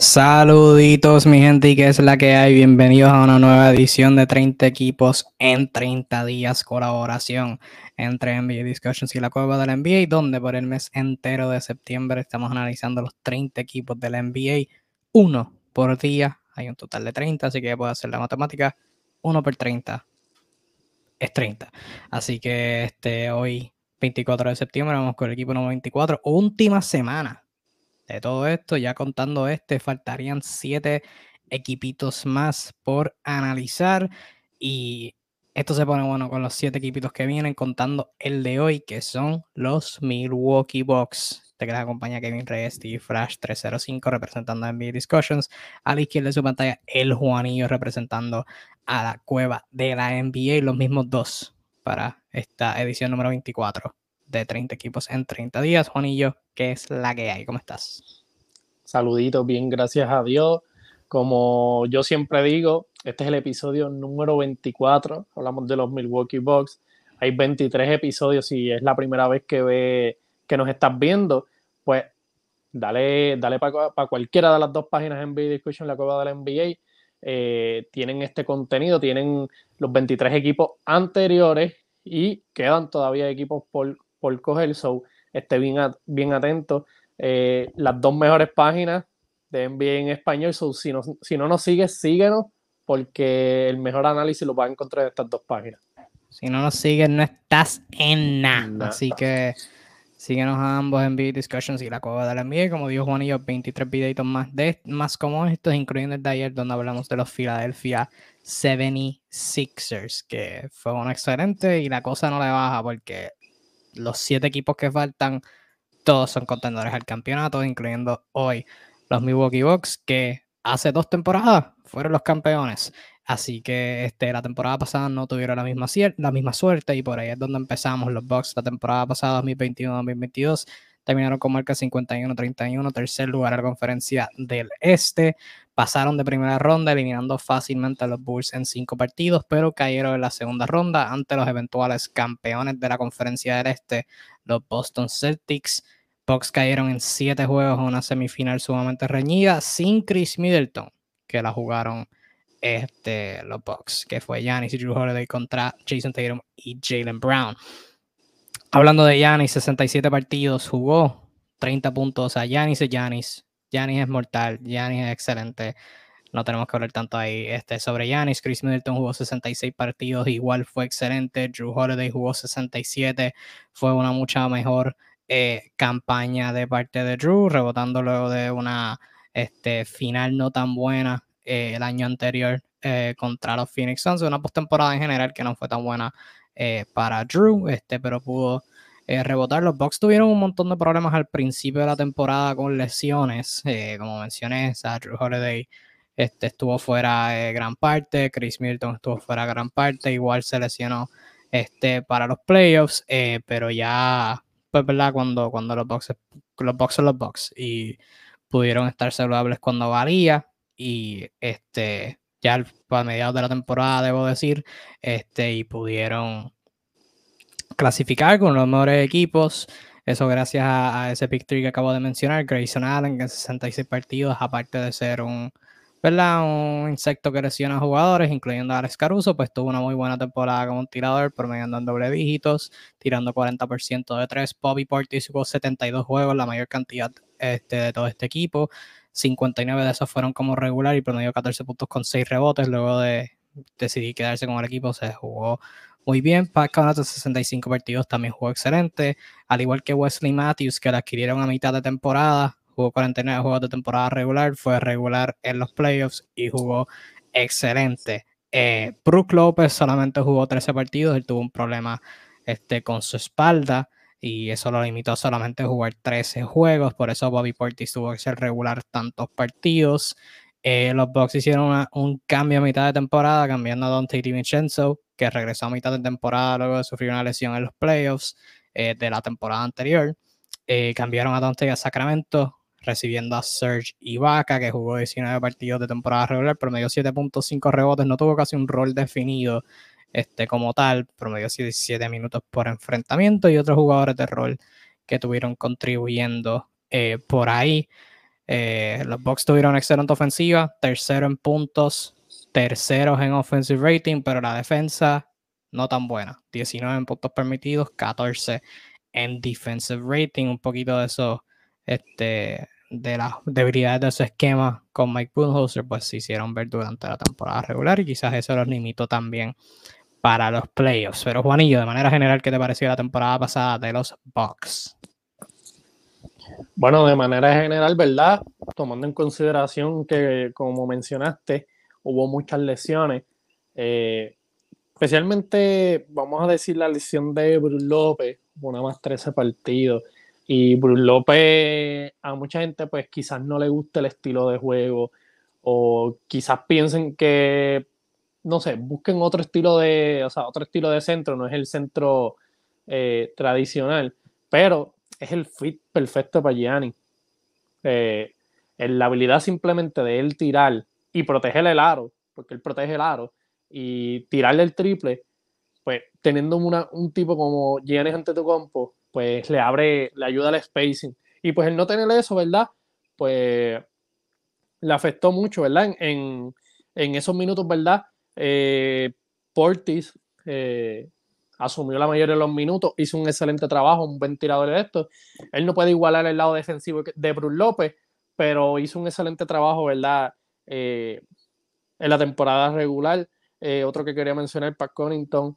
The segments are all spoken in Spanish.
Saluditos mi gente y que es la que hay. Bienvenidos a una nueva edición de 30 equipos en 30 días. Colaboración entre NBA Discussions y la Cueva del NBA, donde por el mes entero de septiembre estamos analizando los 30 equipos del NBA, uno por día. Hay un total de 30, así que ya puedo hacer la matemática. Uno por 30 es 30. Así que este, hoy, 24 de septiembre, vamos con el equipo número 24. Última semana de todo esto, ya contando este, faltarían siete equipitos más por analizar. Y esto se pone bueno con los siete equipitos que vienen, contando el de hoy, que son los Milwaukee Bucks. Te que les acompaña Kevin Reyes, Steve Flash 305 representando a NBA Discussions. A la izquierda de su pantalla, el Juanillo representando a la cueva de la NBA. Los mismos dos para esta edición número 24 de 30 equipos en 30 días. Juanillo, ¿qué es la que hay? ¿Cómo estás? Saluditos, bien, gracias a Dios. Como yo siempre digo, este es el episodio número 24. Hablamos de los Milwaukee Bucks. Hay 23 episodios y es la primera vez que ve que nos estás viendo, pues dale, dale para cualquiera de las dos páginas en NBA Discussion, la cueva de la NBA. Eh, tienen este contenido, tienen los 23 equipos anteriores y quedan todavía equipos por por coger, so esté bien, bien atento. Eh, las dos mejores páginas de NBA en español, so, si, no, si no nos sigues, síguenos, porque el mejor análisis lo vas a encontrar en estas dos páginas. Si no nos sigues, no estás en nada. Así que síguenos a ambos en NBA Discussions y la Cueva de la NBA. Como dijo Juan y yo, 23 videitos más, de, más como estos, incluyendo el de ayer, donde hablamos de los Philadelphia 76ers, que fue un excelente y la cosa no le baja porque los siete equipos que faltan, todos son contendores al campeonato, incluyendo hoy los Milwaukee Bucks, que hace dos temporadas fueron los campeones. Así que este, la temporada pasada no tuvieron la misma, la misma suerte y por ahí es donde empezamos los Bucks la temporada pasada, 2021-2022 terminaron con marca 51-31, tercer lugar a la conferencia del Este. Pasaron de primera ronda eliminando fácilmente a los Bulls en cinco partidos, pero cayeron en la segunda ronda ante los eventuales campeones de la conferencia del Este, los Boston Celtics. Bucks cayeron en siete juegos en una semifinal sumamente reñida sin Chris Middleton, que la jugaron este, los Bucks, que fue Giannis y Drew Holiday contra Jason Tatum y Jalen Brown. Hablando de Yanis, 67 partidos, jugó 30 puntos. a Yanis es Yanis. Yanis es mortal. Yanis es excelente. No tenemos que hablar tanto ahí este, sobre Yanis. Chris Middleton jugó 66 partidos, igual fue excelente. Drew Holiday jugó 67. Fue una mucha mejor eh, campaña de parte de Drew, rebotando luego de una este, final no tan buena eh, el año anterior eh, contra los Phoenix Suns. Una postemporada en general que no fue tan buena para Drew, este, pero pudo eh, rebotar. Los Bucks tuvieron un montón de problemas al principio de la temporada con lesiones, eh, como mencioné, Drew Holiday este, estuvo fuera gran parte, Chris Milton estuvo fuera gran parte, igual se lesionó este, para los playoffs, pero ya, pues, ¿verdad? Cuando, cuando los Bucks, los Bucks son los Bucks y pudieron estar saludables cuando valía y este ya a mediados de la temporada, debo decir, este, y pudieron clasificar con los mejores equipos. Eso gracias a, ese pick que acabo de mencionar, Grayson Allen, en 66 partidos, aparte de ser un, ¿verdad? un insecto que lesiona a jugadores, incluyendo a Alex Caruso, pues tuvo una muy buena temporada como un tirador, promediando en doble dígitos, tirando 40% de tres. Bobby Portis jugó 72 juegos, la mayor cantidad este, de todo este equipo. 59 de esos fueron como regular y promedió 14 puntos con 6 rebotes. Luego de decidir quedarse con el equipo, se jugó muy bien. Pat de 65 partidos también jugó excelente. Al igual que Wesley Matthews, que la adquirieron a mitad de temporada, jugó 49 juegos de temporada regular, fue regular en los playoffs y jugó excelente. Eh, Brook López solamente jugó 13 partidos, él tuvo un problema este, con su espalda y eso lo limitó solamente a jugar 13 juegos, por eso Bobby Portis tuvo que ser regular tantos partidos. Eh, los Bucks hicieron un cambio a mitad de temporada, cambiando a Dante DiVincenzo, que regresó a mitad de temporada luego de sufrir una lesión en los playoffs eh, de la temporada anterior. Eh, cambiaron a Dante a Sacramento, recibiendo a Serge Ibaka, que jugó 19 partidos de temporada regular, promedio 7.5 rebotes, no tuvo casi un rol definido este, como tal, promedio 17 minutos por enfrentamiento y otros jugadores de rol que tuvieron contribuyendo eh, por ahí. Eh, los Bucks tuvieron excelente ofensiva, tercero en puntos, terceros en offensive rating, pero la defensa no tan buena. 19 en puntos permitidos, 14 en defensive rating. Un poquito de eso, este, de las debilidades de ese esquema con Mike Budenholzer, pues se hicieron ver durante la temporada regular y quizás eso los limitó también para los playoffs. Pero Juanillo, de manera general, ¿qué te pareció la temporada pasada de los Bucks? Bueno, de manera general, ¿verdad? Tomando en consideración que, como mencionaste, hubo muchas lesiones. Eh, especialmente, vamos a decir, la lesión de Bruce López, una más 13 partidos. Y Bruce López, a mucha gente, pues quizás no le guste el estilo de juego, o quizás piensen que, no sé, busquen otro estilo de, o sea, otro estilo de centro, no es el centro eh, tradicional, pero es el fit perfecto para Gianni. Eh, la habilidad simplemente de él tirar y proteger el aro, porque él protege el aro, y tirarle el triple, pues teniendo una, un tipo como Giannis ante tu compo, pues le abre, le ayuda al spacing. Y pues el no tener eso, ¿verdad? Pues le afectó mucho, ¿verdad? En, esos minutos, ¿verdad? Eh, Portis eh, asumió la mayoría de los minutos, hizo un excelente trabajo, un buen tirador de esto. Él no puede igualar el lado defensivo de Bruce López, pero hizo un excelente trabajo, ¿verdad? Eh, en la temporada regular. Eh, otro que quería mencionar, Pat Connington,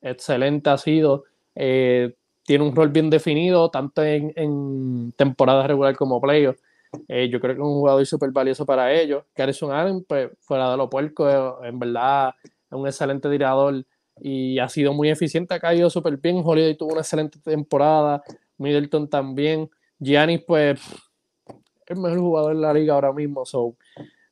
excelente ha sido. Eh, tiene un rol bien definido, tanto en, en temporada regular como playoff. yo creo que es un jugador súper valioso para ellos. Garrison Allen, pues fuera de lo puerco, en verdad es un excelente tirador y ha sido muy eficiente, ha caído súper bien. Holiday tuvo una excelente temporada, Middleton también. Giannis, pues, es el mejor jugador de la liga ahora mismo, so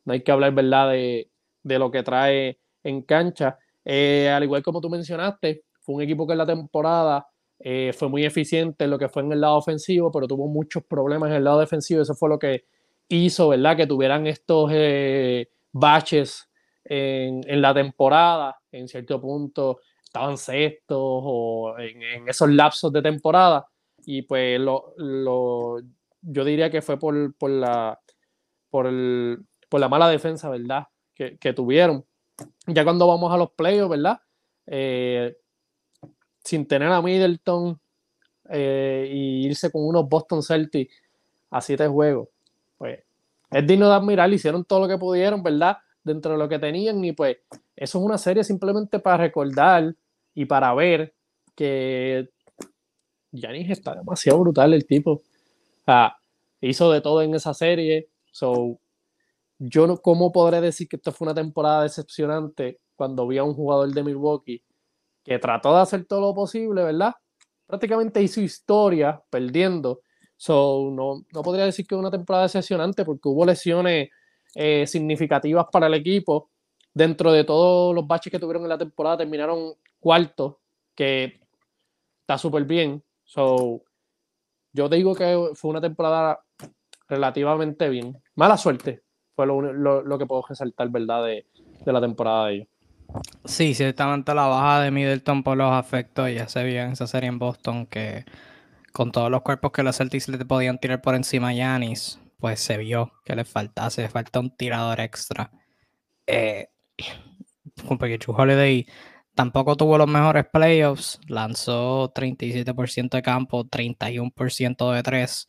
no hay que hablar, ¿verdad?, de, lo que trae en cancha. Eh, al igual como tú mencionaste, fue un equipo que en la temporada eh, fue muy eficiente en lo que fue en el lado ofensivo, pero tuvo muchos problemas en el lado defensivo. Eso fue lo que hizo, ¿verdad?, que tuvieran estos eh, baches en, en, la temporada, en cierto punto estaban sextos o en, esos lapsos de temporada. Y pues lo, lo, yo diría que fue por, por la, por, el, por la mala defensa, ¿verdad? Que, que, tuvieron. Ya cuando vamos a los playoffs, ¿verdad? Eh, sin tener a Middleton eh, y irse con unos Boston Celtics a siete juegos, pues es digno de admirar, hicieron todo lo que pudieron, ¿verdad? Dentro de lo que tenían y pues eso es una serie simplemente para recordar y para ver que Yanis está demasiado brutal el tipo. Hizo de todo en esa serie. So, yo no, ¿cómo podré decir que esto fue una temporada decepcionante cuando vi a un jugador de Milwaukee que trató de hacer todo lo posible, ¿verdad? Prácticamente hizo historia perdiendo. So, no, no podría decir que una temporada decepcionante porque hubo lesiones eh, significativas para el equipo. Dentro de todos los baches que tuvieron en la temporada, terminaron cuarto, que está súper bien. So, yo digo que fue una temporada relativamente bien. Mala suerte fue lo, que puedo resaltar, ¿verdad? De, de, la temporada de ellos. Sí, ciertamente la baja de Middleton por los afectos ya se vio en esa serie en Boston que con todos los cuerpos que los Celtics le podían tirar por encima a Yanis, pues se vio que le faltase, falta un tirador extra. Eh, porque Chu Holiday tampoco tuvo los mejores playoffs, lanzó 37% de campo, 31% de 3.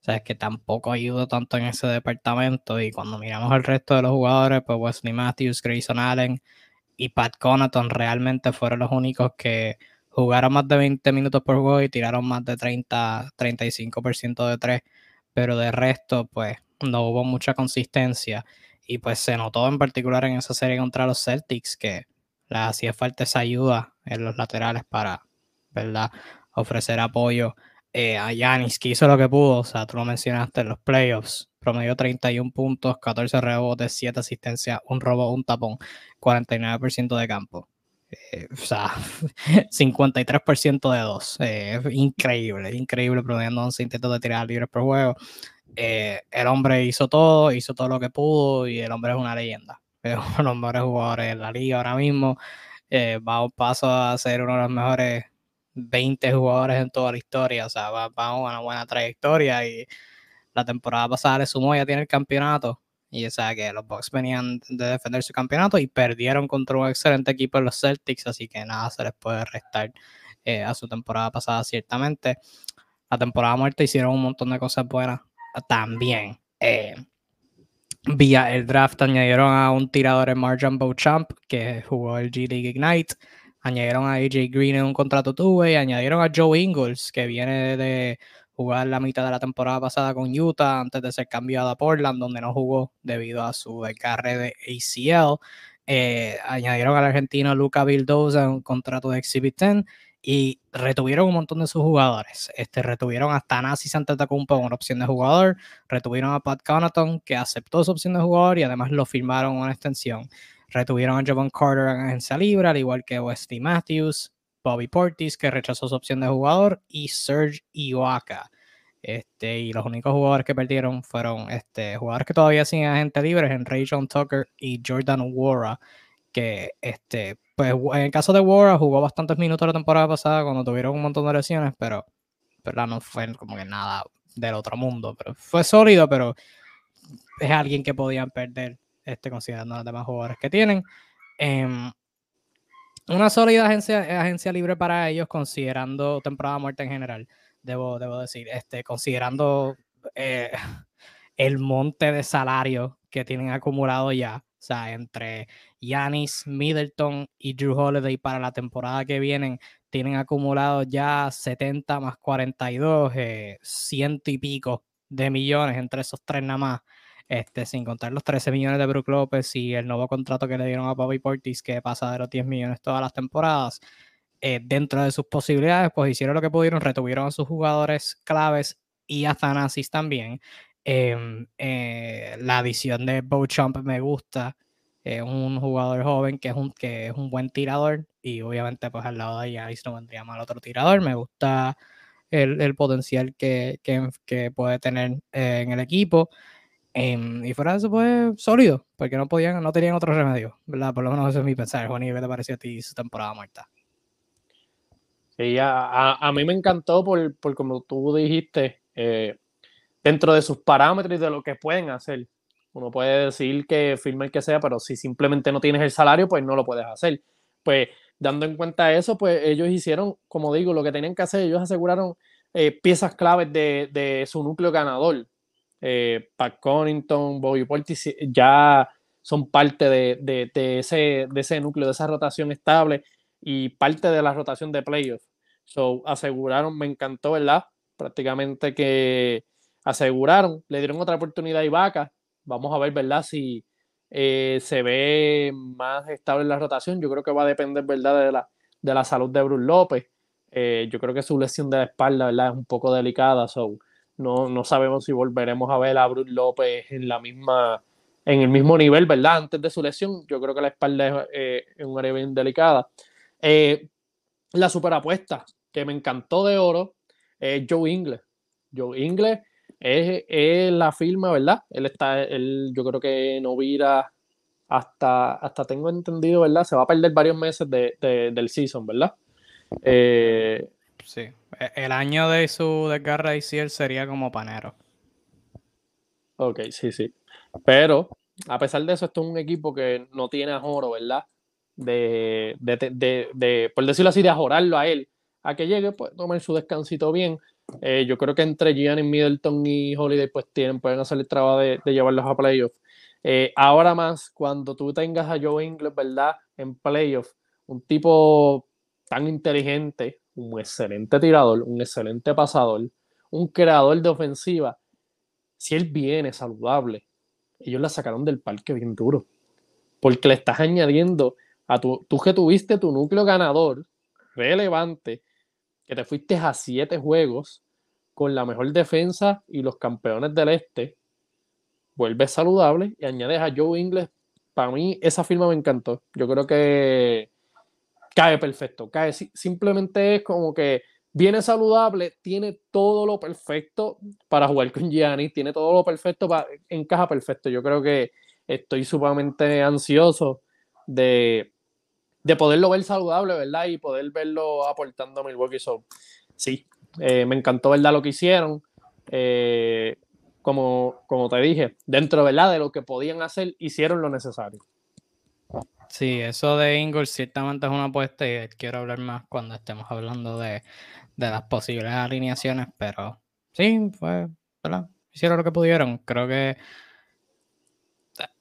O sea, es que tampoco ayudó tanto en ese departamento. Y cuando miramos al resto de los jugadores, pues Wesley Matthews, Grayson Allen y Pat Connaughton realmente fueron los únicos que jugaron más de 20 minutos por juego y tiraron más de 30, 35% de 3 pero de resto, pues no hubo mucha consistencia. Y pues se notó en particular en esa serie contra los Celtics que le hacía falta esa ayuda en los laterales para, ¿verdad? Ofrecer apoyo eh, a Yanis, que hizo lo que pudo. O sea, tú lo mencionaste en los playoffs. Promedio 31 puntos, 14 rebotes, 7 asistencias, un robo, un tapón, 49% de campo. Eh, o sea, 53% de 2. Eh, increíble, increíble, promediando 11 intentos de tirar libres por juego. Eh, el hombre hizo todo, hizo todo lo que pudo y el hombre es una leyenda. Es uno de los mejores jugadores de la liga ahora mismo. va a un paso a ser uno de los mejores 20 jugadores en toda la historia. O sea, va, a una buena trayectoria y la temporada pasada le sumó, ya tiene el campeonato. Y o sea que los Bucks venían de defender su campeonato y perdieron contra un excelente equipo en los Celtics, así que nada se les puede restar eh, a su temporada pasada, ciertamente. La temporada muerta hicieron un montón de cosas buenas también. Eh, vía el draft añadieron a un tirador en Marjan Beauchamp que jugó el G League Ignite. Añadieron a AJ Green en un contrato two-way. Añadieron a Joe Ingles, que viene de jugar la mitad de la temporada pasada con Utah antes de ser cambiado a Portland, donde no jugó debido a su descarre de ACL. Eh, añadieron al argentino Luca Vildoza un contrato de Exhibit 10 y retuvieron un montón de sus jugadores. Este, retuvieron hasta Nasi Santetacumpo una opción de jugador, retuvieron a Pat Connaughton, que aceptó su opción de jugador y además lo firmaron una extensión. Retuvieron a Javon Carter en agencia libre, al igual que Wesley Matthews, Bobby Portis, que rechazó su opción de jugador, y Serge Iwaka. Este, y los únicos jugadores que perdieron fueron este, jugadores que todavía siguen agente libre, en Ray John Tucker y Jordan Wara, que este, pues en el caso de Wara jugó bastantes minutos la temporada pasada cuando tuvieron un montón de lesiones, pero ¿verdad? no fue como que nada del otro mundo. Pero fue sólido, pero es alguien que podían perder este, considerando los demás jugadores que tienen. Em, una sólida agencia, agencia libre para ellos, considerando temporada muerta en general, debo, debo decir, este, considerando eh, el monte de salario que tienen acumulado ya. O sea, entre Yanis, Middleton y Drew Holiday para la temporada que vienen, tienen acumulado ya 70 más 42, eh, ciento y pico de millones entre esos tres nada más. Este, sin contar los 13 millones de Brook López y el nuevo contrato que le dieron a Bobby Portis, que pasa de los 10 millones todas las temporadas. Eh, dentro de sus posibilidades, pues hicieron lo que pudieron, retuvieron a sus jugadores claves y a Thanasis también. Em, eh, la adición de Beauchamp me gusta. Es un jugador joven que es un, que es un buen tirador. Y obviamente, pues al lado de Yanis no vendría mal otro tirador. Me gusta el, potencial que, puede tener eh, en el equipo. Em, y fuera de eso, pues sólido, porque no podían, no tenían otro remedio, ¿verdad? Por lo menos eso es mi pensar. Juan, ¿qué te pareció a ti su temporada muerta? Sí, a, a, mí me encantó por, por como tú dijiste, eh, dentro de sus parámetros y de lo que pueden hacer. Uno puede decir que firme el que sea, pero si simplemente no tienes el salario, pues no lo puedes hacer. Pues dando en cuenta eso, pues ellos hicieron, como digo, lo que tenían que hacer, ellos aseguraron eh, piezas claves de, de, su núcleo ganador. Eh, Pat Connington, Bobby Portis ya son parte de, de, ese, de ese núcleo, de esa rotación estable y parte de la rotación de playoffs. So, aseguraron, me encantó, ¿verdad? Prácticamente que aseguraron, le dieron otra oportunidad a Ibaka. Vamos a ver, ¿verdad? Si eh, se ve más estable la rotación. Yo creo que va a depender, ¿verdad? De la, de la salud de Bruce López. Eh, yo creo que su lesión de la espalda, ¿verdad? Es un poco delicada. So, no, no sabemos si volveremos a ver a Bruce López en la misma en el mismo nivel, ¿verdad? Antes de su lesión, yo creo que la espalda es, eh, un área bien delicada. la superapuesta que me encantó de oro es Joe Ingles. Joe Ingles es, la firma, ¿verdad? Él está, él, yo creo que no vira hasta, hasta tengo entendido, ¿verdad? Se va a perder varios meses de, del season, ¿verdad? Eh, sí, el año de su desgarra él sería como panero. Ok, sí, sí. Pero, a pesar de eso, esto es un equipo que no tiene a Joro, ¿verdad? De, de, de, por decirlo así, de ajorarlo a él, a que llegue, pues tomen su descansito bien. Eh, yo creo que entre Gianni Middleton y Holiday pues tienen, pueden hacer el trabajo de, llevarlos a playoffs. Eh, ahora más, cuando tú tengas a Joe Ingles, ¿verdad? En playoffs, un tipo tan inteligente, un excelente tirador, un excelente pasador, un creador de ofensiva, si él viene saludable, ellos la sacaron del parque bien duro. Porque le estás añadiendo a tu, tú que tuviste tu núcleo ganador relevante, que te fuiste a siete juegos con la mejor defensa y los campeones del este, vuelves saludable y añades a Joe Ingles. Para mí, esa firma me encantó. Yo creo que cae perfecto. Cae simplemente es como que viene saludable, tiene todo lo perfecto para jugar con Gianni, tiene todo lo perfecto, para, encaja perfecto. Yo creo que estoy sumamente ansioso de, de poderlo ver saludable, ¿verdad? Y poder verlo aportando a Milwaukee. So, sí, eh, me encantó, ¿verdad? Lo que hicieron. Eh, como, como te dije, dentro ¿verdad? de lo que podían hacer, hicieron lo necesario. Sí, eso de Ingles ciertamente es una apuesta y quiero hablar más cuando estemos hablando de, las posibles alineaciones, pero sí, fue, ¿verdad? Hicieron lo que pudieron. Creo que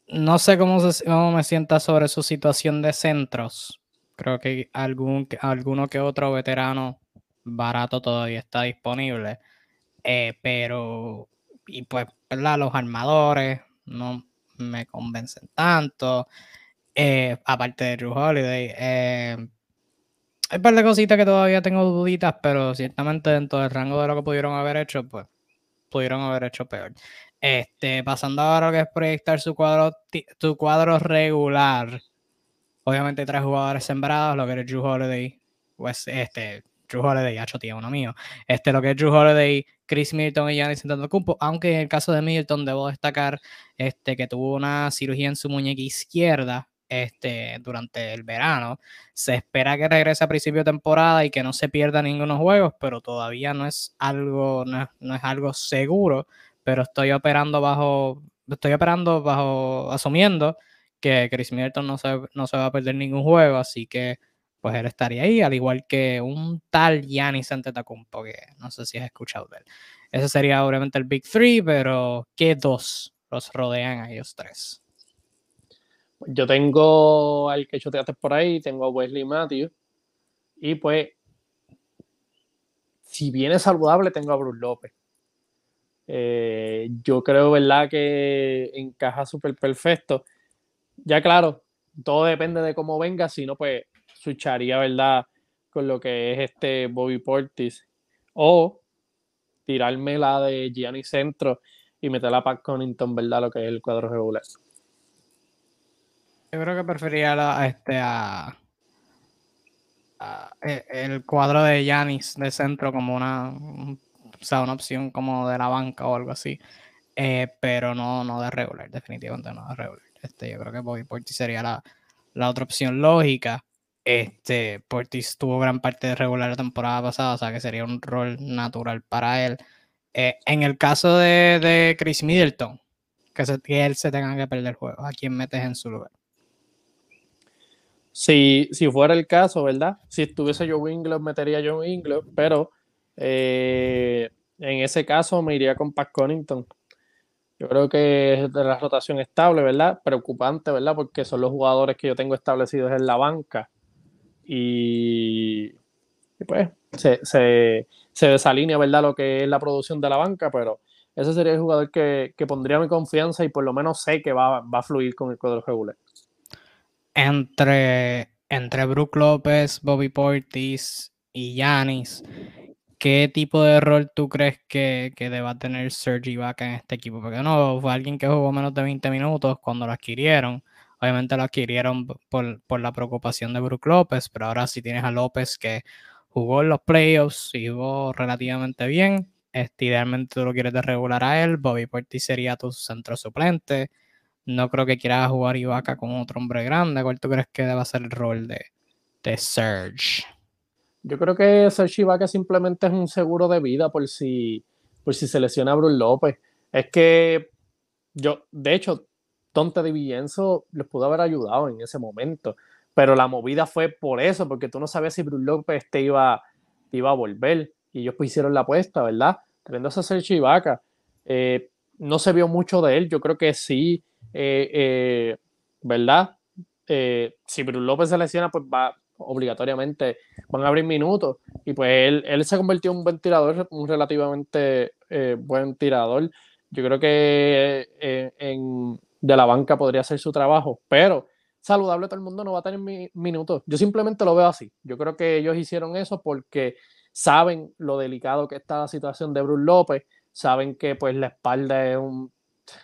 no sé cómo, cómo me sienta sobre su situación de centros. Creo que algún, alguno que otro veterano barato todavía está disponible. Eh, pero, y pues, ¿verdad? Los armadores no me convencen tanto. Eh, aparte de Drew Holiday. Eh, hay un par de cositas que todavía tengo duditas, pero ciertamente dentro del rango de lo que pudieron haber hecho, pues pudieron haber hecho peor. Este, pasando ahora a lo que es proyectar su cuadro, su cuadro regular. Obviamente tres jugadores sembrados, lo que es Drew Holiday, pues este, Drew Holiday, hecho tío, uno mío. Este, lo que es Drew Holiday, Chris Middleton y Giannis Antetokounmpo, aunque en el caso de Middleton debo destacar este, que tuvo una cirugía en su muñeca izquierda este, durante el verano. Se espera que regrese a principio de temporada y que no se pierda ninguno juegos, pero todavía no es algo, no es, algo seguro. Pero estoy operando bajo, estoy operando bajo, asumiendo que Chris Middleton no se, no se va a perder ningún juego, así que pues él estaría ahí, al igual que un tal Giannis Antetokounmpo, que no sé si has escuchado de él. Ese sería obviamente el Big Three, pero ¿qué dos los rodean a ellos tres? Yo tengo al que choteaste por ahí, tengo a Wesley Matthews. Y pues, si viene saludable, tengo a Bruce López. Eh, yo creo, ¿verdad?, que encaja súper perfecto. Ya claro, todo depende de cómo venga, si no, pues switcharía, ¿verdad?, con lo que es este Bobby Portis. O tirarme la de Gianni Centro y meterla para Connington, ¿verdad?, lo que es el cuadro regular. Yo creo que prefería a, este a, e, el cuadro de Yanis de centro como una, sea, una opción como de la banca o algo así. Eh, pero no, no de regular, definitivamente no de regular. Este, yo creo que Bobby Portis sería la, la otra opción lógica. Este, Portis tuvo gran parte de regular la temporada pasada, o sea que sería un rol natural para él. Eh, en el caso de, de Chris Middleton, que, que, él se tenga que perder el juego, ¿a quién metes en su lugar? Si, si fuera el caso, ¿verdad? Si estuviese Joe Ingles, metería a Joe Ingles, pero eh, en ese caso me iría con Pat Connington. Yo creo que es de la rotación estable, ¿verdad? Preocupante, ¿verdad? Porque son los jugadores que yo tengo establecidos en la banca. Y, pues se, se, se, desalinea, ¿verdad? Lo que es la producción de la banca, pero ese sería el jugador que, que pondría mi confianza y por lo menos sé que va, va a fluir con el cuadro regular entre, entre Brook López, Bobby Portis y Yanis, ¿qué tipo de rol tú crees que, que deba tener Sergi Ibaka en este equipo? Porque no, fue alguien que jugó menos de 20 minutos cuando lo adquirieron. Obviamente lo adquirieron por, por la preocupación de Brook López, pero ahora sí tienes a López que jugó en los playoffs y jugó relativamente bien. Este, idealmente tú lo quieres regular a él. Bobby Portis sería tu centro suplente. No creo que quiera jugar Ibaka con otro hombre grande. ¿Cuál tú crees que debe ser el rol de, de Serge? Yo creo que Serge Ibaka simplemente es un seguro de vida por si, por si se lesiona a Bruce López. Es que yo, de hecho, Tonte de Villenzo les pudo haber ayudado en ese momento. Pero la movida fue por eso, porque tú no sabías si Bruce López te iba, iba a volver. Y ellos pues hicieron la apuesta, ¿verdad? Tremendo a Serge Ibaka. Eh, no se vio mucho de él. Yo creo que sí eh, eh, ¿verdad? Eh, si Bruce López se lesiona, pues va obligatoriamente, van a abrir minutos. Y pues él, él se convirtió en un buen tirador, un relativamente buen tirador. Yo creo que en, de la banca podría hacer su trabajo, pero saludable todo el mundo no va a tener minutos. Yo simplemente lo veo así. Yo creo que ellos hicieron eso porque saben lo delicado que está la situación de Bruce López, saben que pues la espalda es un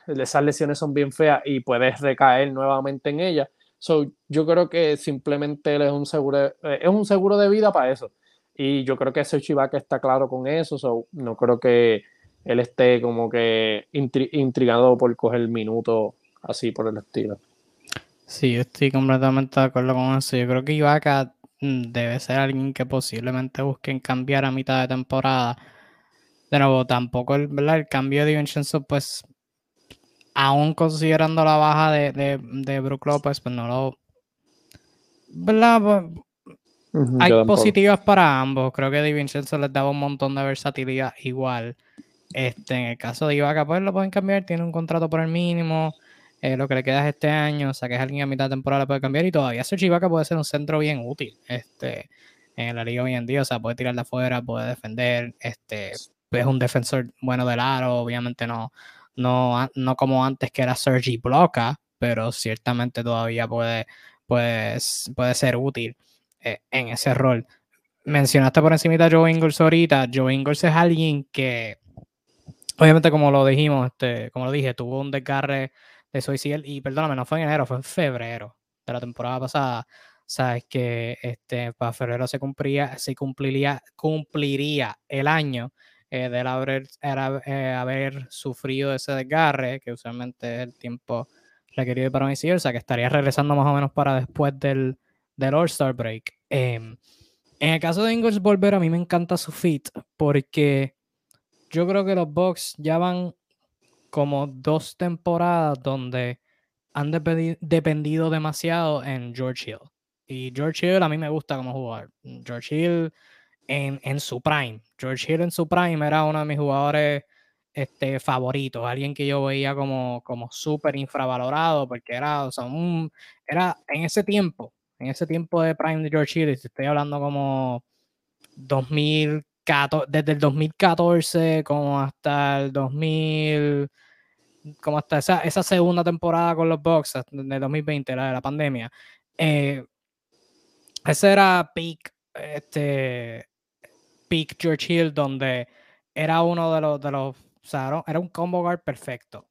esas lesiones son bien feas y puedes recaer nuevamente en ellas. So, yo creo que simplemente él es un seguro, eh, es un seguro de vida para eso. Y yo creo que ese Chivaka está claro con eso. So, no creo que él esté como que intrigado por coger el minuto así por el estilo. Sí, yo estoy completamente de acuerdo con eso. Yo creo que Ibaka mm, debe ser alguien que posiblemente busquen cambiar a mitad de temporada de nuevo, tampoco el, el cambio de Vincenzo, pues, aún considerando la baja de, de, de Brook López, pues no lo. ¿Verdad? Pues, hay positivas para ambos. Creo que Di Vincenzo les daba un montón de versatilidad igual. Este, en el caso de Ibaka, pues lo pueden cambiar. Tiene un contrato por el mínimo. Eh, lo que le queda es este año. O sea, que es alguien a mitad de temporada puede cambiar. Y todavía Sergio Ibaka puede ser un centro bien útil. Este, en la liga hoy en día. O sea, puede tirar de afuera, puede defender. Este, es un defensor bueno del aro. Obviamente no, no, no como antes que era Sergi Bloca, pero ciertamente todavía puede, puede, puede ser útil. Eh, en ese rol. Mencionaste por encima a Joe Ingles ahorita. Joe Ingles es alguien que, obviamente, como lo dijimos, este, como lo dije, tuvo un desgarre de suicidio y perdóname, no fue en enero, fue en febrero de la temporada pasada. Sabes que este, para febrero se cumplía, se cumpliría, cumpliría el año eh, de haber, eh, haber sufrido ese desgarre, que usualmente es el tiempo requerido para un o sea que estaría regresando más o menos para después del, del All-Star Break. Em, en el caso de Ingles Volver, a mí me encanta su fit porque yo creo que los Bucks ya van como dos temporadas donde han dependido demasiado en George Hill. Y George Hill a mí me gusta como jugador. George Hill en, en su prime. George Hill en su prime era uno de mis jugadores este, favorito, alguien que yo veía como, como súper infravalorado, porque era, o sea, un, era en ese tiempo, en ese tiempo de Prime de George Hill, estoy hablando como 2014, desde el 2014 como hasta el 2000, como hasta esa, esa segunda temporada con los Bucks, de 2020, la de la pandemia. Eh, ese era peak, este, peak George Hill, donde era uno de los, de los o era un combo guard perfecto.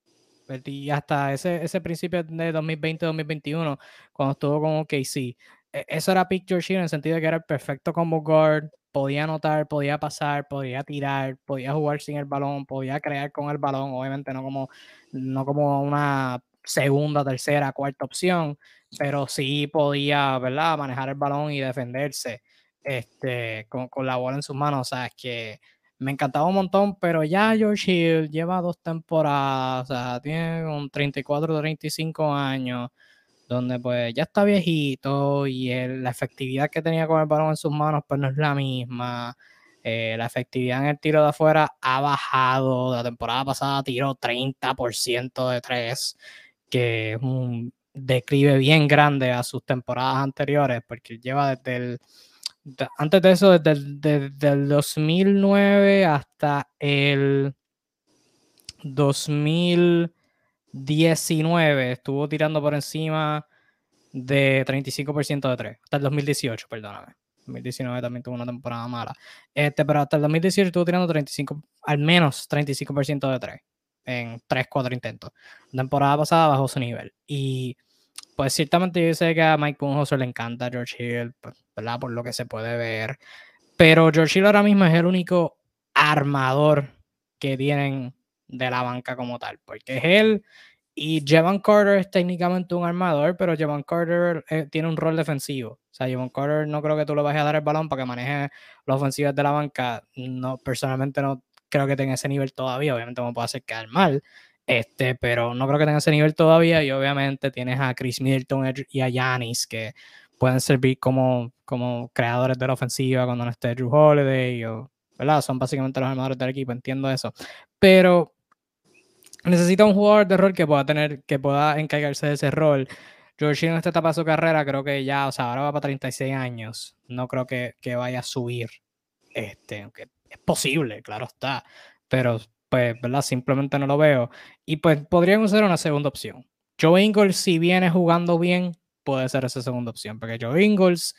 Y hasta ese, ese principio de 2020-2021, cuando estuvo con OKC, e, eso era Picture Sheet en el sentido de que era el perfecto combo guard, podía anotar, podía pasar, podía tirar, podía jugar sin el balón, podía crear con el balón, obviamente no como, no como una segunda, tercera, cuarta opción, pero sí podía, ¿verdad?, manejar el balón y defenderse este, con, con la bola en sus manos. O sea, es que me encantaba un montón, pero ya George Hill lleva dos temporadas, o sea, tiene un 34 35 años, donde pues ya está viejito y la efectividad que tenía con el balón en sus manos pues no es la misma. Eh, la efectividad en el tiro de afuera ha bajado. La temporada pasada tiró 30% de tres, que es un declive bien grande a sus temporadas anteriores, porque lleva desde el antes de eso, desde, el 2009 hasta el 2019 estuvo tirando por encima de 35% de 3. Hasta el 2018, perdóname. 2019 también tuvo una temporada mala. Este, pero hasta el 2018 estuvo tirando 35, al menos 35% de 3 en 3, 4 intentos. La temporada pasada bajó su nivel. Y pues ciertamente yo sé que a Mike Budenholzer le encanta George Hill, pues, ¿verdad? Por lo que se puede ver. Pero George Hill ahora mismo es el único armador que tienen de la banca como tal, porque es él y Jevan Carter es técnicamente un armador, pero Jevan Carter eh, tiene un rol defensivo. O sea, Jevan Carter no creo que tú le vayas a dar el balón para que maneje las ofensivas de la banca. No, personalmente no creo que tenga ese nivel todavía. Obviamente me puede hacer quedar mal. Este, pero no creo que tenga ese nivel todavía. Y obviamente tienes a Chris Middleton y a Yanis que pueden servir como, como creadores de la ofensiva cuando no esté Drew Holiday. O, ¿verdad? Son básicamente los armadores del equipo, entiendo eso. Pero necesita un jugador de rol que pueda tener, que pueda encargarse de ese rol. George en esta etapa de su carrera creo que ya, o sea, ahora va para 36 años. No creo que, que vaya a subir. Este, aunque es posible, claro está. Pero pues, ¿verdad? Simplemente no lo veo. Y pues podrían usar una segunda opción. Joe Ingles, si viene jugando bien, puede ser esa segunda opción, porque Joe Ingles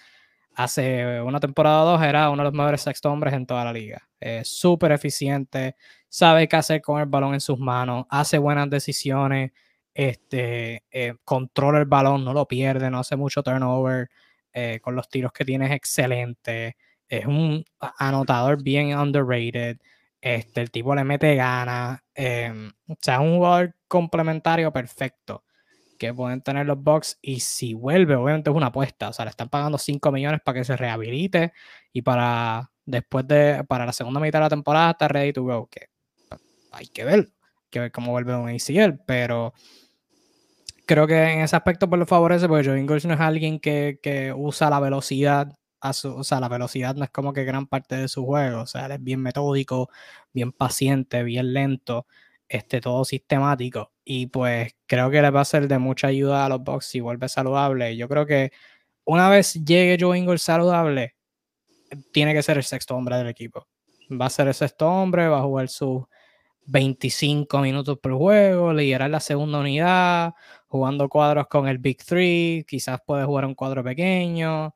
hace una temporada o dos era uno de los mejores sexto hombres en toda la liga. Es súper eficiente, sabe qué hacer con el balón en sus manos, hace buenas decisiones, este, eh, controla el balón, no lo pierde, no hace mucho turnover, eh, con los tiros que tiene es excelente, es un anotador bien underrated. Este, el tipo le mete ganas. Em, o sea, es un jugador complementario perfecto que pueden tener los Bucks. Y si vuelve, obviamente es una apuesta. O sea, le están pagando 5 millones para que se rehabilite y para después de, para la segunda mitad de la temporada, está ready to go. Que hay que ver, hay que ver cómo vuelve un ACL, pero creo que en ese aspecto pues lo favorece porque Joe Ingles no es alguien que, que usa la velocidad a su, o sea, la velocidad no es como que gran parte de su juego, o sea, él es bien metódico, bien paciente, bien lento, este, todo sistemático, y pues creo que le va a ser de mucha ayuda a los Bucks si vuelve saludable. Yo creo que una vez llegue Joe Ingles saludable, tiene que ser el sexto hombre del equipo. Va a ser el sexto hombre, va a jugar sus 25 minutos por juego, liderar la segunda unidad, jugando cuadros con el Big Three, quizás puede jugar un cuadro pequeño,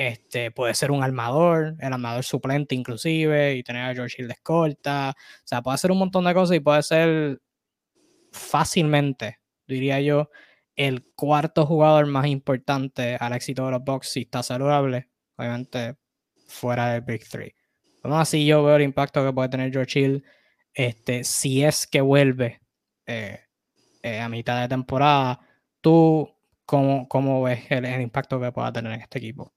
este, puede ser un armador, el armador suplente inclusive, y tener a George Hill de escolta, o sea, puede hacer un montón de cosas y puede ser fácilmente, diría yo, el cuarto jugador más importante al éxito de los Bucks si está saludable, obviamente fuera del Big Three. Aún así yo veo el impacto que puede tener George Hill este, si es que vuelve eh, eh, a mitad de temporada. ¿Tú cómo, cómo ves el, impacto que pueda tener en este equipo?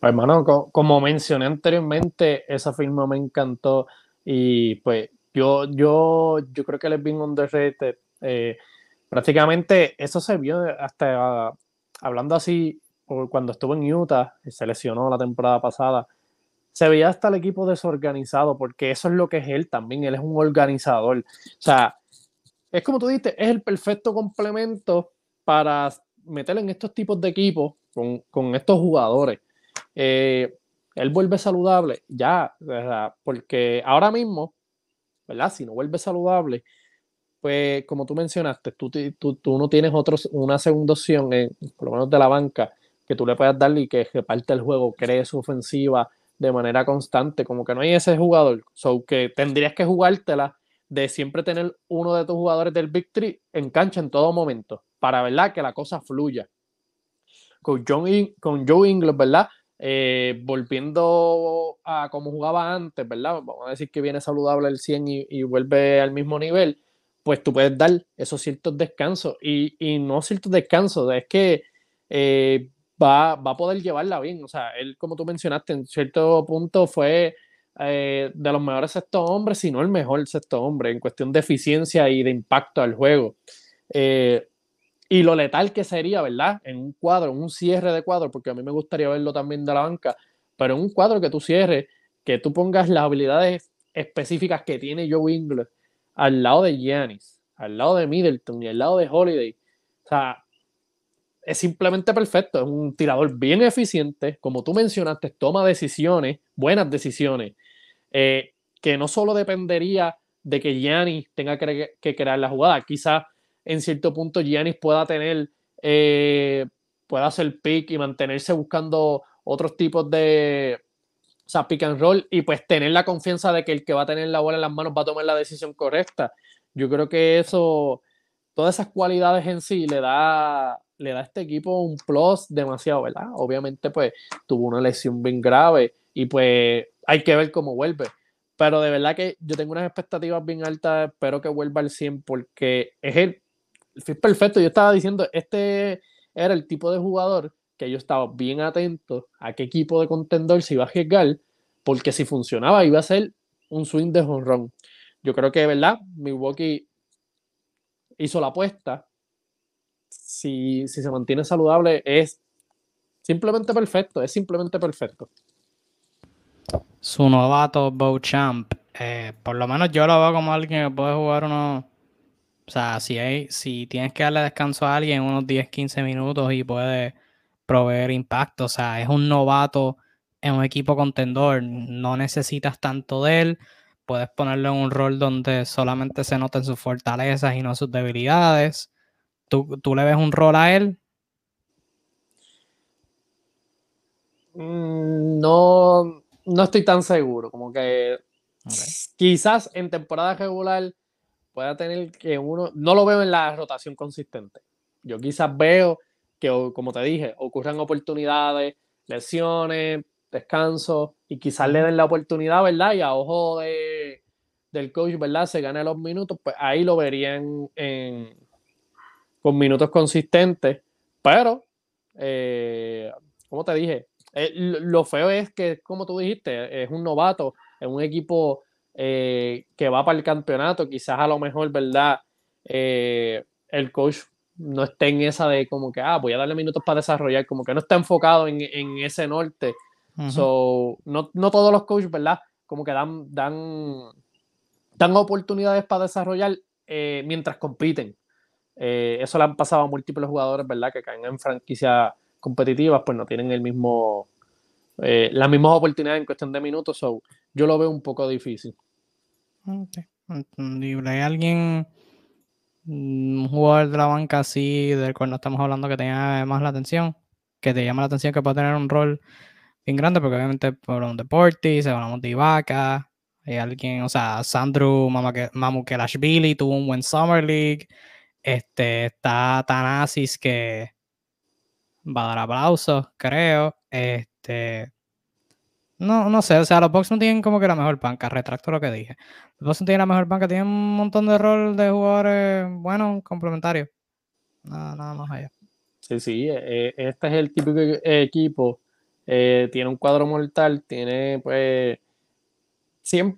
Pues, hermano, como, mencioné anteriormente, esa firma me encantó y pues yo, yo, yo creo que él es bien underrated. Eh, prácticamente eso se vio hasta hablando así cuando estuvo en Utah, se lesionó la temporada pasada se veía hasta el equipo desorganizado, porque eso es lo que es él también, él es un organizador. O sea, es como tú dijiste, es el perfecto complemento para meter en estos tipos de equipos con, estos jugadores. Eh, él vuelve saludable, ya, porque ahora mismo, ¿verdad? Si no vuelve saludable, pues como tú mencionaste, tú, tú, no tienes otros, una segunda opción, por lo menos de la banca, que tú le puedas darle y que reparte el juego, cree su ofensiva, de manera constante, como que no hay ese jugador, so que tendrías que jugártela de siempre tener uno de tus jugadores del Big Three en cancha en todo momento, para verdad que la cosa fluya. Con, John con Joe Ingles, ¿verdad? Eh, volviendo a como jugaba antes, ¿verdad? Vamos a decir que viene saludable el 100 y, vuelve al mismo nivel, pues tú puedes dar esos ciertos descansos y, y no ciertos descansos, es que eh, va, a poder llevarla bien. O sea, él, como tú mencionaste, en cierto punto fue eh, de los mejores sexto hombres, si no el mejor sexto hombre, en cuestión de eficiencia y de impacto al juego. Y lo letal que sería, ¿verdad? En un cuadro, en un cierre de cuadro, porque a mí me gustaría verlo también de la banca, pero en un cuadro que tú cierres, que tú pongas las habilidades específicas que tiene Joe Ingles al lado de Giannis, al lado de Middleton y al lado de Holiday. O sea, es simplemente perfecto. Es un tirador bien eficiente, como tú mencionaste, toma decisiones, buenas decisiones, eh, que no solo dependería de que Giannis tenga que, crear la jugada, quizás en cierto punto Giannis pueda tener, eh, pueda hacer pick y mantenerse buscando otros tipos de, o sea, pick and roll y pues tener la confianza de que el que va a tener la bola en las manos va a tomar la decisión correcta. Yo creo que eso, todas esas cualidades en sí le da le da a este equipo un plus demasiado, ¿verdad? Obviamente, pues tuvo una lesión bien grave y pues hay que ver cómo vuelve. Pero de verdad que yo tengo unas expectativas bien altas, espero que vuelva al 100 porque es el, el perfecto. Yo estaba diciendo, este era el tipo de jugador que yo estaba bien atento a qué equipo de contendor se iba a arriesgar, porque si funcionaba iba a ser un swing de honrón. Yo creo que, ¿verdad? Milwaukee hizo la apuesta, si, se mantiene saludable, es simplemente perfecto, es simplemente perfecto. Su novato Beauchamp, eh, por lo menos yo lo veo como alguien que puede jugar unos. O sea, si, hay, si tienes que darle descanso a alguien unos 10, 15 minutos y puede proveer impacto, o sea, es un novato en un equipo contendor, no necesitas tanto de él, puedes ponerlo en un rol donde solamente se noten sus fortalezas y no sus debilidades. ¿Tú, le ves un rol a él? Mm, no, no estoy tan seguro. Como que quizás en temporada regular pueda tener que uno. No lo veo en la rotación consistente. Yo quizás veo que, como te dije, ocurran oportunidades, lesiones, descanso, y quizás le den la oportunidad, ¿verdad? Y a ojo de, del coach, ¿verdad? Se gane los minutos, pues ahí lo verían en, con minutos consistentes, pero, eh, como te dije, Eh, lo feo es que, como tú dijiste, es un novato, es un equipo eh, que va para el campeonato, quizás a lo mejor, ¿verdad? Eh, el coach no esté en esa de como que, ah, voy a darle minutos para desarrollar, como que no está enfocado en, ese norte. so, no, no, todos los coaches, ¿verdad? Como que dan, dan, dan oportunidades para desarrollar mientras compiten. eso le han pasado a múltiples jugadores, ¿verdad? Que caen en franquicia competitivas pues no tienen el mismo, eh, las mismas oportunidades en cuestión de minutos, so, yo lo veo un poco difícil. ¿Hay alguien, un jugador de la banca así, del cual no estamos hablando, que tenga más la atención? Que te llama la atención que pueda tener un rol bien grande, porque obviamente hablamos de Portis, hablamos de Ibaka, hay alguien, o sea, Sandro Mamukelashvili tuvo un buen Summer League, este, está Tanasis que va a dar aplausos, creo. Este. No, no sé, o sea, los Bucks no tienen como que la mejor banca, retracto lo que dije. Los Bucks no tienen la mejor banca, tienen un montón de rol de jugadores buenos, complementarios. Nada, nada más allá. Sí, sí, e, e, este es el típico equipo. Eh, tiene un cuadro mortal, tiene pues.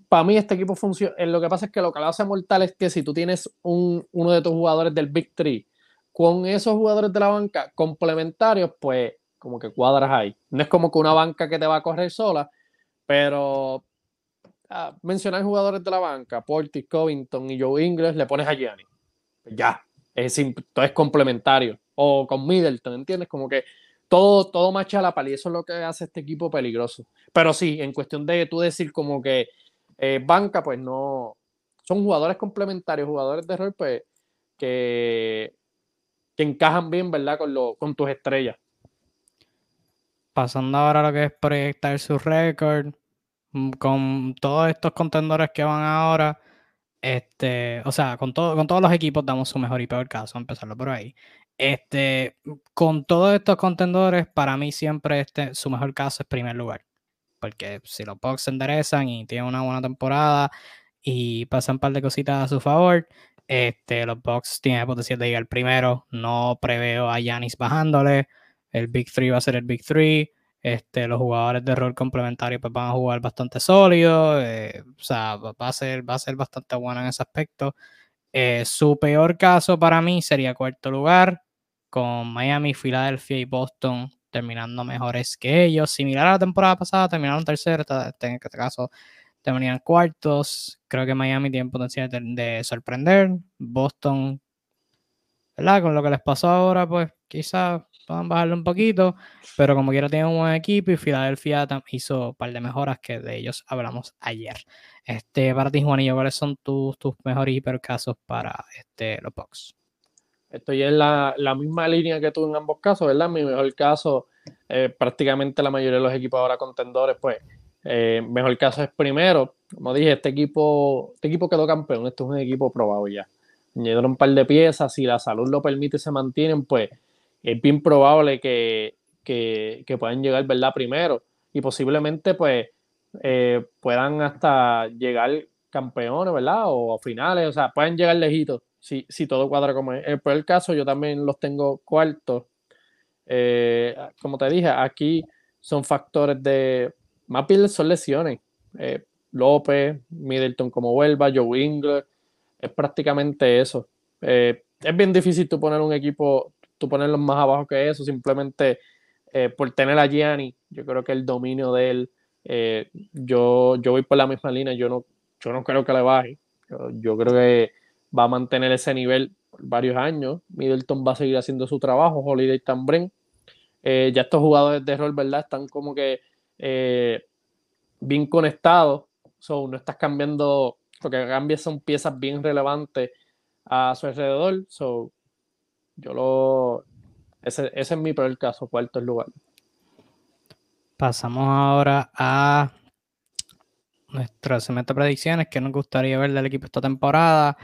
Para mí este equipo funciona. Eh, lo que pasa es que lo que lo hace mortal es que si tú tienes un, uno de tus jugadores del Big Three con esos jugadores de la banca complementarios, pues como que cuadras ahí. No es como que una banca que te va a correr sola, pero ah, mencionar jugadores de la banca, Portis, Covington y Joe Ingles, le pones a Gianni. Ya, es, es complementario. O con Middleton, ¿entiendes? Como que todo, todo marcha a la pali. Eso es lo que hace este equipo peligroso. Pero sí, en cuestión de tú decir como que eh, banca, pues no. Son jugadores complementarios, jugadores de rol, pues que que encajan bien, ¿verdad? Con, lo, con tus estrellas. Pasando ahora a lo que es proyectar su récord, mm, con todos estos contendores que van ahora, este, o sea, con, todo, con todos los equipos damos su mejor y peor caso, empezarlo por ahí. Este, con todos estos contendores, para mí siempre este, su mejor caso es primer lugar. Porque si los Bucks se enderezan y tienen una buena temporada y pasan un par de cositas a su favor, este, los Bucks tienen potencial de llegar primero. No preveo a Yanis bajándole. El Big Three va a ser el Big Three. Este, los jugadores de rol complementario pues, van a jugar bastante sólido. Eh, o sea, va a, ser, va a ser bastante bueno en ese aspecto. Eh, su peor caso para mí sería cuarto lugar, con Miami, Filadelfia y Boston terminando mejores que ellos. Similar a la temporada pasada, terminaron tercero. En este caso, terminan cuartos. Creo que Miami tiene potencial de, sorprender. Boston, ¿verdad? Con lo que les pasó ahora, pues quizás puedan bajarle un poquito, pero como quiera tienen un buen equipo y Filadelfia hizo un par de mejoras que de ellos hablamos ayer. Este, para ti, Juanillo, ¿cuáles son tus, tus mejores hipercasos para este, los Bucks? Estoy en la, la, misma línea que tú en ambos casos, ¿verdad? Mi mejor caso, eh, prácticamente la mayoría de los equipos ahora contendores, pues eh, mejor caso es primero. Como dije, este equipo, este equipo quedó campeón. Esto es un equipo probado ya. Añadieron un par de piezas. Si la salud lo permite se mantienen, pues es bien probable que, que, puedan llegar, ¿verdad? Primero. Y posiblemente, pues, eh, puedan hasta llegar campeones, ¿verdad? O finales. O sea, pueden llegar lejitos si, si todo cuadra como es. Por el caso, yo también los tengo cuartos. Eh, como te dije, aquí son factores de más bien son lesiones. Eh, López, Middleton como vuelva, Joe Ingles, es prácticamente eso. Eh, es bien difícil tú poner un equipo, ponerlos más abajo que eso, simplemente eh, por tener a Gianni, yo creo que el dominio de él, yo, yo voy por la misma línea, yo no, yo no creo que le baje, yo, creo que va a mantener ese nivel por varios años, Middleton va a seguir haciendo su trabajo, Holiday también, ya estos jugadores de rol, ¿verdad? Están como que eh, bien conectados. So, no estás cambiando, lo que cambia son piezas bien relevantes a su alrededor. So, yo lo. Ese, ese es mi peor caso, cuarto lugar. Pasamos ahora a nuestro segmento de predicciones. que nos gustaría ver del equipo esta temporada?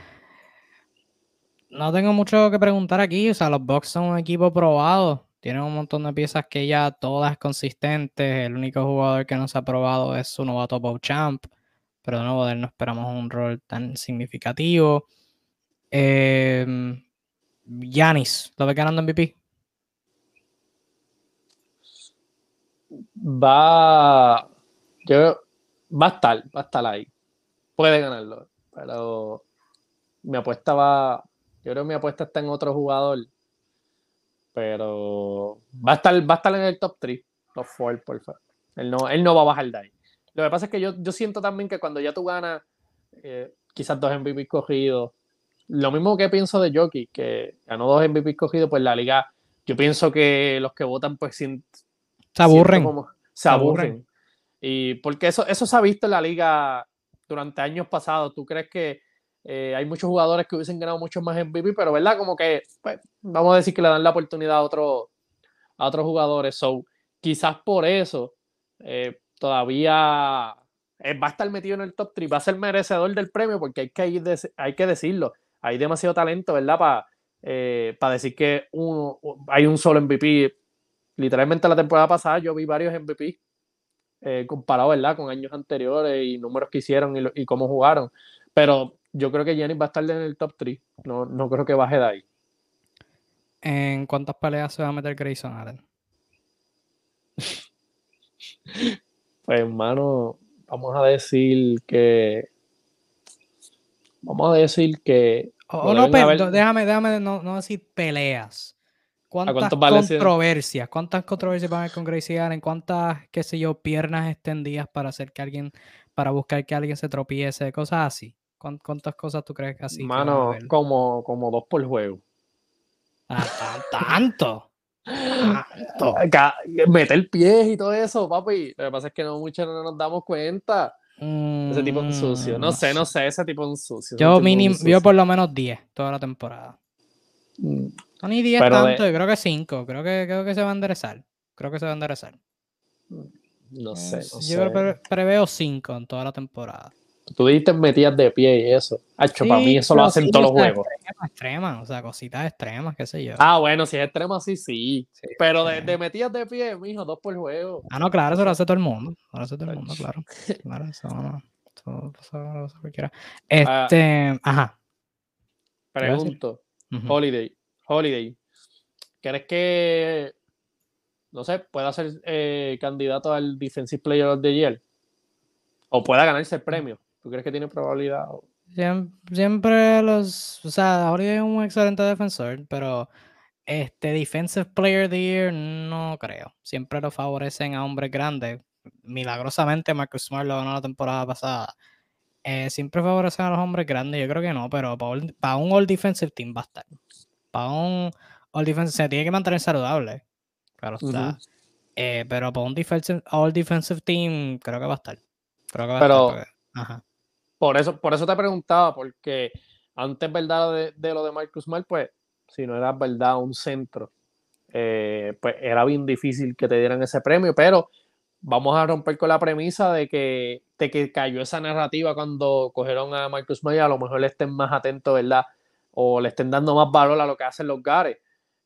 No tengo mucho que preguntar aquí. O sea, los Bucks son un equipo probado. Tienen un montón de piezas que ya todas consistentes. El único jugador que nos ha probado es su novato Champ. Pero de nuevo, de él no esperamos un rol tan significativo. Eh, Yanis, ¿lo ve ganando MVP? va, yo, va a estar, va a estar ahí. Puede ganarlo, pero mi apuesta va, yo creo que mi apuesta está en otro jugador, pero va a estar, va a estar en el top 3, top 4, por favor. Él no, él no va a bajar de ahí. Lo que pasa es que yo, yo siento también que cuando ya tú ganas eh, quizás dos MVP cogidos, lo mismo que pienso de Jockey, que ganó dos MVP cogidos, pues la liga, yo pienso que los que votan pues sin, se aburren. se, aburren. Y porque eso, eso se ha visto en la liga durante años pasados. ¿Tú crees que eh, hay muchos jugadores que hubiesen ganado mucho más MVP, pero verdad, como que pues, vamos a decir que le dan la oportunidad a, otro, a otros jugadores. So, quizás por eso eh, todavía eh, va a estar metido en el top 3, va a ser merecedor del premio, porque hay que, hay que decirlo, hay demasiado talento, ¿verdad? Para para decir que uno, hay un solo MVP. Literalmente la temporada pasada yo vi varios MVP eh, comparado, ¿verdad? Con años anteriores y números que hicieron y, y cómo jugaron. Pero yo creo que Giannis va a estar en el top 3. No, no creo que baje de ahí. ¿En cuántas peleas se va a meter Grayson Allen? pues, hermano, vamos a decir que. Vamos a decir que. Oh, no, déjame, déjame no, no decir peleas. ¿Cuántas controversias? ¿Cuántas controversias van a haber con Gracie Allen? ¿Cuántas, qué sé yo, piernas extendidas para hacer que alguien, para buscar que alguien se tropiece? Cosas así. ¿Cuántas cosas tú crees que así? Mano, como, como dos por juego. Ah, tanto. tanto. Meter pies y todo eso, papi. Lo que pasa es que no mucho no nos damos cuenta. Ese tipo es sucio. No, mm, sé, no sé, ese tipo es sucio. Yo mínimo, yo por lo menos 10 toda la temporada. Mm. No ni 10 tanto, yo creo que 5. Creo que, creo que se va a enderezar. Creo que se va a enderezar. No sé, no yo preveo 5 en toda la temporada. Tú dijiste metidas de pie y eso. Hacho, para mí eso lo hacen todos los juegos. Extremas, o sea, cositas extremas, qué sé yo. Ah, bueno, si es extrema, sí, sí. Pero de, de, metidas de pie, mijo, dos por juego. Ah, no, claro, eso lo hace todo el mundo. Lo hace todo el mundo, claro. Claro, eso no. Todo, eso, eso cualquiera. Ah. Este, ajá. Pregunto, Holiday, Holiday, ¿crees que, no sé, pueda ser eh, candidato al Defensive Player of the Year? ¿O pueda ganarse el premio? ¿Tú crees que tiene probabilidad? Siempre, los, o sea, Holiday es un excelente defensor, pero este Defensive Player of the Year no creo. Siempre lo favorecen a hombres grandes. Milagrosamente Marcus Smart lo ganó la temporada pasada. Eh, siempre favorecen a los hombres grandes, yo creo que no, pero para un All Defensive Team va a estar para un All Defensive se tiene que mantener saludable. Claro está. Eh, pero para un defensive, All Defensive Team creo que va a estar. Creo que va pero, a estar. Por eso, por eso te preguntaba, porque antes, ¿verdad? De, lo de Marcus Smart, pues, si no era verdad un centro, eh, pues era bien difícil que te dieran ese premio, pero vamos a romper con la premisa de que, de que cayó esa narrativa cuando cogieron a Marcus Smart a lo mejor estén más atentos, ¿verdad? o le estén dando más valor a lo que hacen los Gares.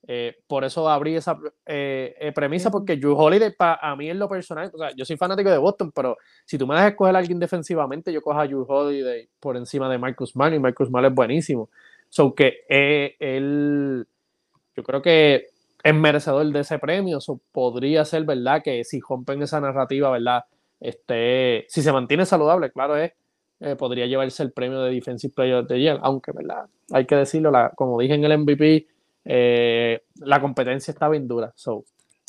Eh, por eso abrí esa eh, eh, premisa, porque Drew Holiday, a mí en lo personal, o sea, yo soy fanático de Boston, pero si tú me dejas escoger a alguien defensivamente, yo cojo a Drew Holiday por encima de Marcus Smart, y Marcus Smart es buenísimo. So que él, yo creo que es merecedor de ese premio, so, podría ser, ¿verdad? Que si rompen esa narrativa, ¿verdad? Este, si se mantiene saludable, claro es, podría llevarse el premio de Defensive Player of the Year, aunque, ¿verdad? Hay que decirlo, la, como dije en el MVP, eh, la competencia está bien dura. So,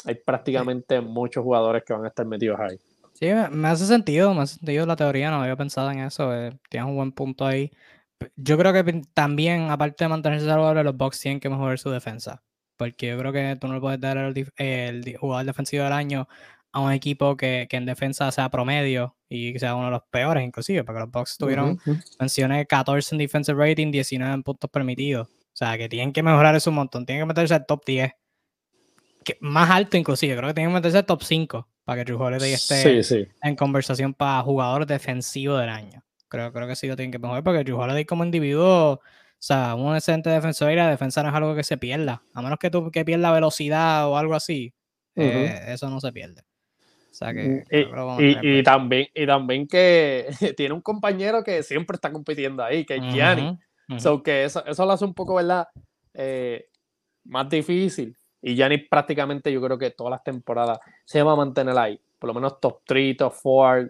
hay prácticamente muchos jugadores que van a estar metidos ahí. Sí, me hace sentido, me hace sentido la teoría, no había pensado en eso, eh, tienes un buen punto ahí. Yo creo que también, aparte de mantenerse saludable, los Bucks tienen que mejorar su defensa, porque yo creo que tú no le puedes dar el, el jugador defensivo del año a un equipo que, que, en defensa sea promedio y que sea uno de los peores, inclusive, porque los Bucks tuvieron, mencioné 14 en defensive rating, 19 en puntos permitidos. O sea, que tienen que mejorar eso un montón, tienen que meterse al top 10. Que, más alto, inclusive, creo que tienen que meterse al top 5 para que Drew Holiday esté en conversación para jugador defensivo del año. Creo, creo que sí lo tienen que mejorar porque Drew Holiday como individuo, o sea, un excelente defensor y la defensa no es algo que se pierda. A menos que tú que pierda velocidad o algo así, eh, eso no se pierde. Mm, y, también, y también que tiene un compañero que siempre está compitiendo ahí, que es Gianni. Que eso, eso lo hace un poco, ¿verdad? Eh, más difícil. Y Giannis prácticamente yo creo que todas las temporadas se va a mantener ahí, por lo menos top 3, top 4.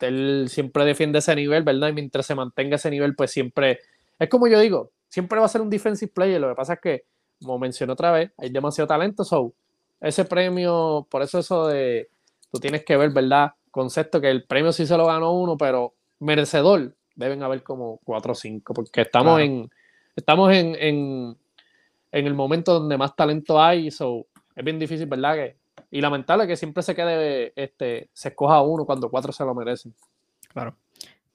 Él siempre defiende ese nivel, ¿verdad? Y mientras se mantenga ese nivel, pues siempre, es como yo digo, siempre va a ser un defensive player. Lo que pasa es que, como mencioné otra vez, hay demasiado talento, so ese premio, por eso eso de, tú tienes que ver, ¿verdad? Concepto que el premio sí se lo ganó uno, pero merecedor deben haber como cuatro o cinco, porque estamos en, estamos en, en, en, el momento donde más talento hay, so es bien difícil, ¿verdad? Que, y lamentable que siempre se quede, este, se escoja uno cuando cuatro se lo merecen. Claro.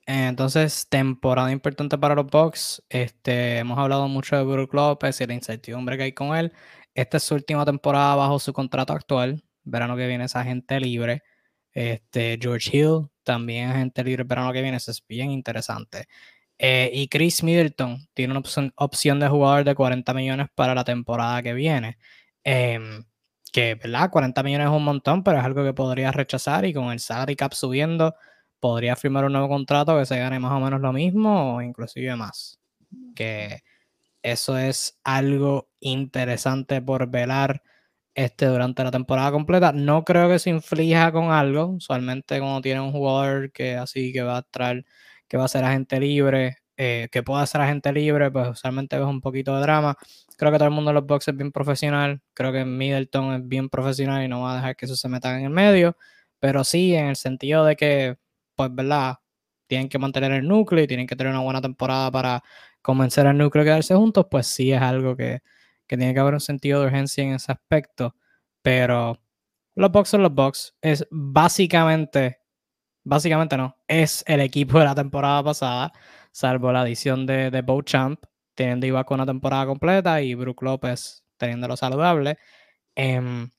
Entonces, temporada importante para los Bucks. Este, hemos hablado mucho de Brook López y la incertidumbre que hay con él. Esta es su última temporada bajo su contrato actual. Verano que viene es agente libre. Este, George Hill también agente libre verano que viene. Eso es bien interesante. Eh, y Chris Middleton tiene una opción, de jugador de 40 millones para la temporada que viene. Em, que, ¿verdad? 40 millones es un montón, pero es algo que podría rechazar y con el salary cap subiendo, podría firmar un nuevo contrato que se gane más o menos lo mismo o inclusive más. Que eso es algo interesante por velar este, durante la temporada completa. No creo que se inflija con algo. Usualmente cuando tiene un jugador que así que va a traer, que va a ser agente libre, eh, que pueda ser agente libre, pues usualmente ves un poquito de drama. Creo que todo el mundo en los boxes es bien profesional. Creo que Middleton es bien profesional y no va a dejar que eso se meta en el medio. Pero sí, en el sentido de que, pues, ¿verdad? Tienen que mantener el núcleo y tienen que tener una buena temporada para convencer al núcleo a quedarse juntos, pues sí es algo que, tiene que haber un sentido de urgencia en ese aspecto. Pero los Bucks son los Bucks. Es básicamente, básicamente no, es el equipo de la temporada pasada, salvo la adición de, de Champ, teniendo iba con una temporada completa y Brook López teniéndolo saludable. Eh,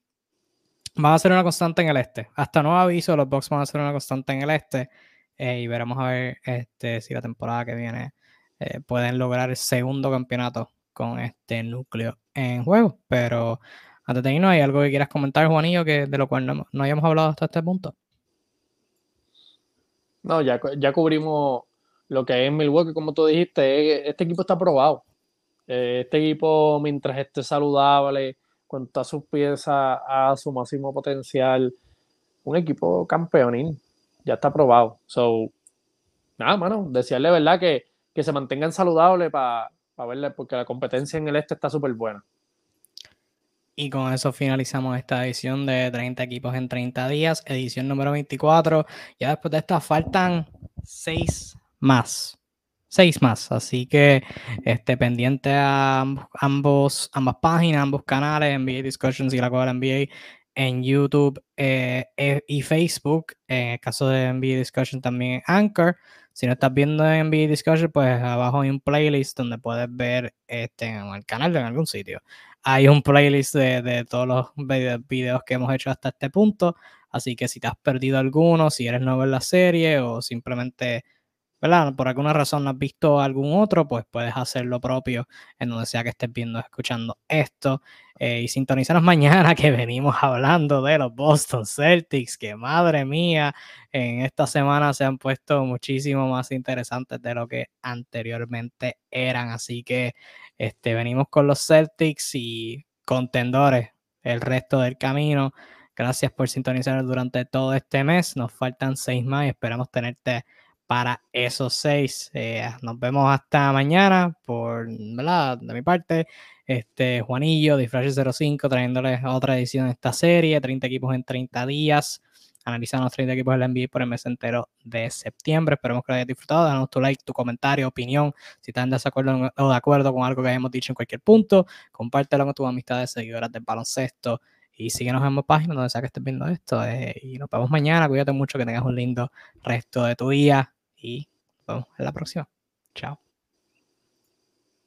van a ser una constante en el este. Hasta nuevo aviso, los Bucks van a ser una constante en el este. Eh, y veremos a ver este, si la temporada que viene eh, pueden lograr el segundo campeonato con este núcleo en juego. Pero antes de irnos, ¿hay algo que quieras comentar, Juanillo, que, de lo cual no, hayamos hablado hasta este punto? No, ya, ya cubrimos lo que es Milwaukee, como tú dijiste, este equipo está probado. Eh, este equipo, mientras esté saludable, todas sus piezas a su máximo potencial, un equipo campeonil, ya está probado. So, nada, mano, decirle verdad que que se mantengan saludables para verle, porque la competencia en el este está súper buena. Y con eso finalizamos esta edición de 30 equipos en 30 días, edición número 24. Ya después de esta faltan 6 más. 6 más. Así que esté pendiente a ambos, ambas páginas, ambos canales, NBA Discussions y la Copa NBA en YouTube eh, eh, y Facebook. En el caso de NBA Discussion también Anchor. Si no estás viendo en NBA Discussion, pues abajo hay un playlist donde puedes ver este, en el canal en algún sitio. Hay un playlist de, todos los videos que hemos hecho hasta este punto. Así que si te has perdido alguno, si eres nuevo en la serie o simplemente ¿verdad? Por alguna razón no has visto algún otro, pues puedes hacer lo propio en donde sea que estés viendo, escuchando esto. Eh, y sintonizaros mañana que venimos hablando de los Boston Celtics, que madre mía, en esta semana se han puesto muchísimo más interesantes de lo que anteriormente eran. Así que este, venimos con los Celtics y contendores el resto del camino. Gracias por sintonizarnos durante todo este mes. Nos faltan seis más y esperamos tenerte para esos seis. Eh, nos vemos hasta mañana por, ¿verdad? De mi parte, este Juanillo, Disfrash 05, trayéndoles otra edición de esta serie, 30 equipos en 30 días, analizando los 30 equipos del NBA por el mes entero de septiembre. Esperemos que lo hayas disfrutado. Danos tu like, tu comentario, opinión, si están de desacuerdo o de acuerdo con algo que hayamos dicho en cualquier punto. Compártelo con tus amistades, seguidoras del baloncesto y síguenos en más páginas donde sea que estés viendo esto. Eh, y nos vemos mañana. Cuídate mucho, que tengas un lindo resto de tu día y vamos en la próxima. Chao.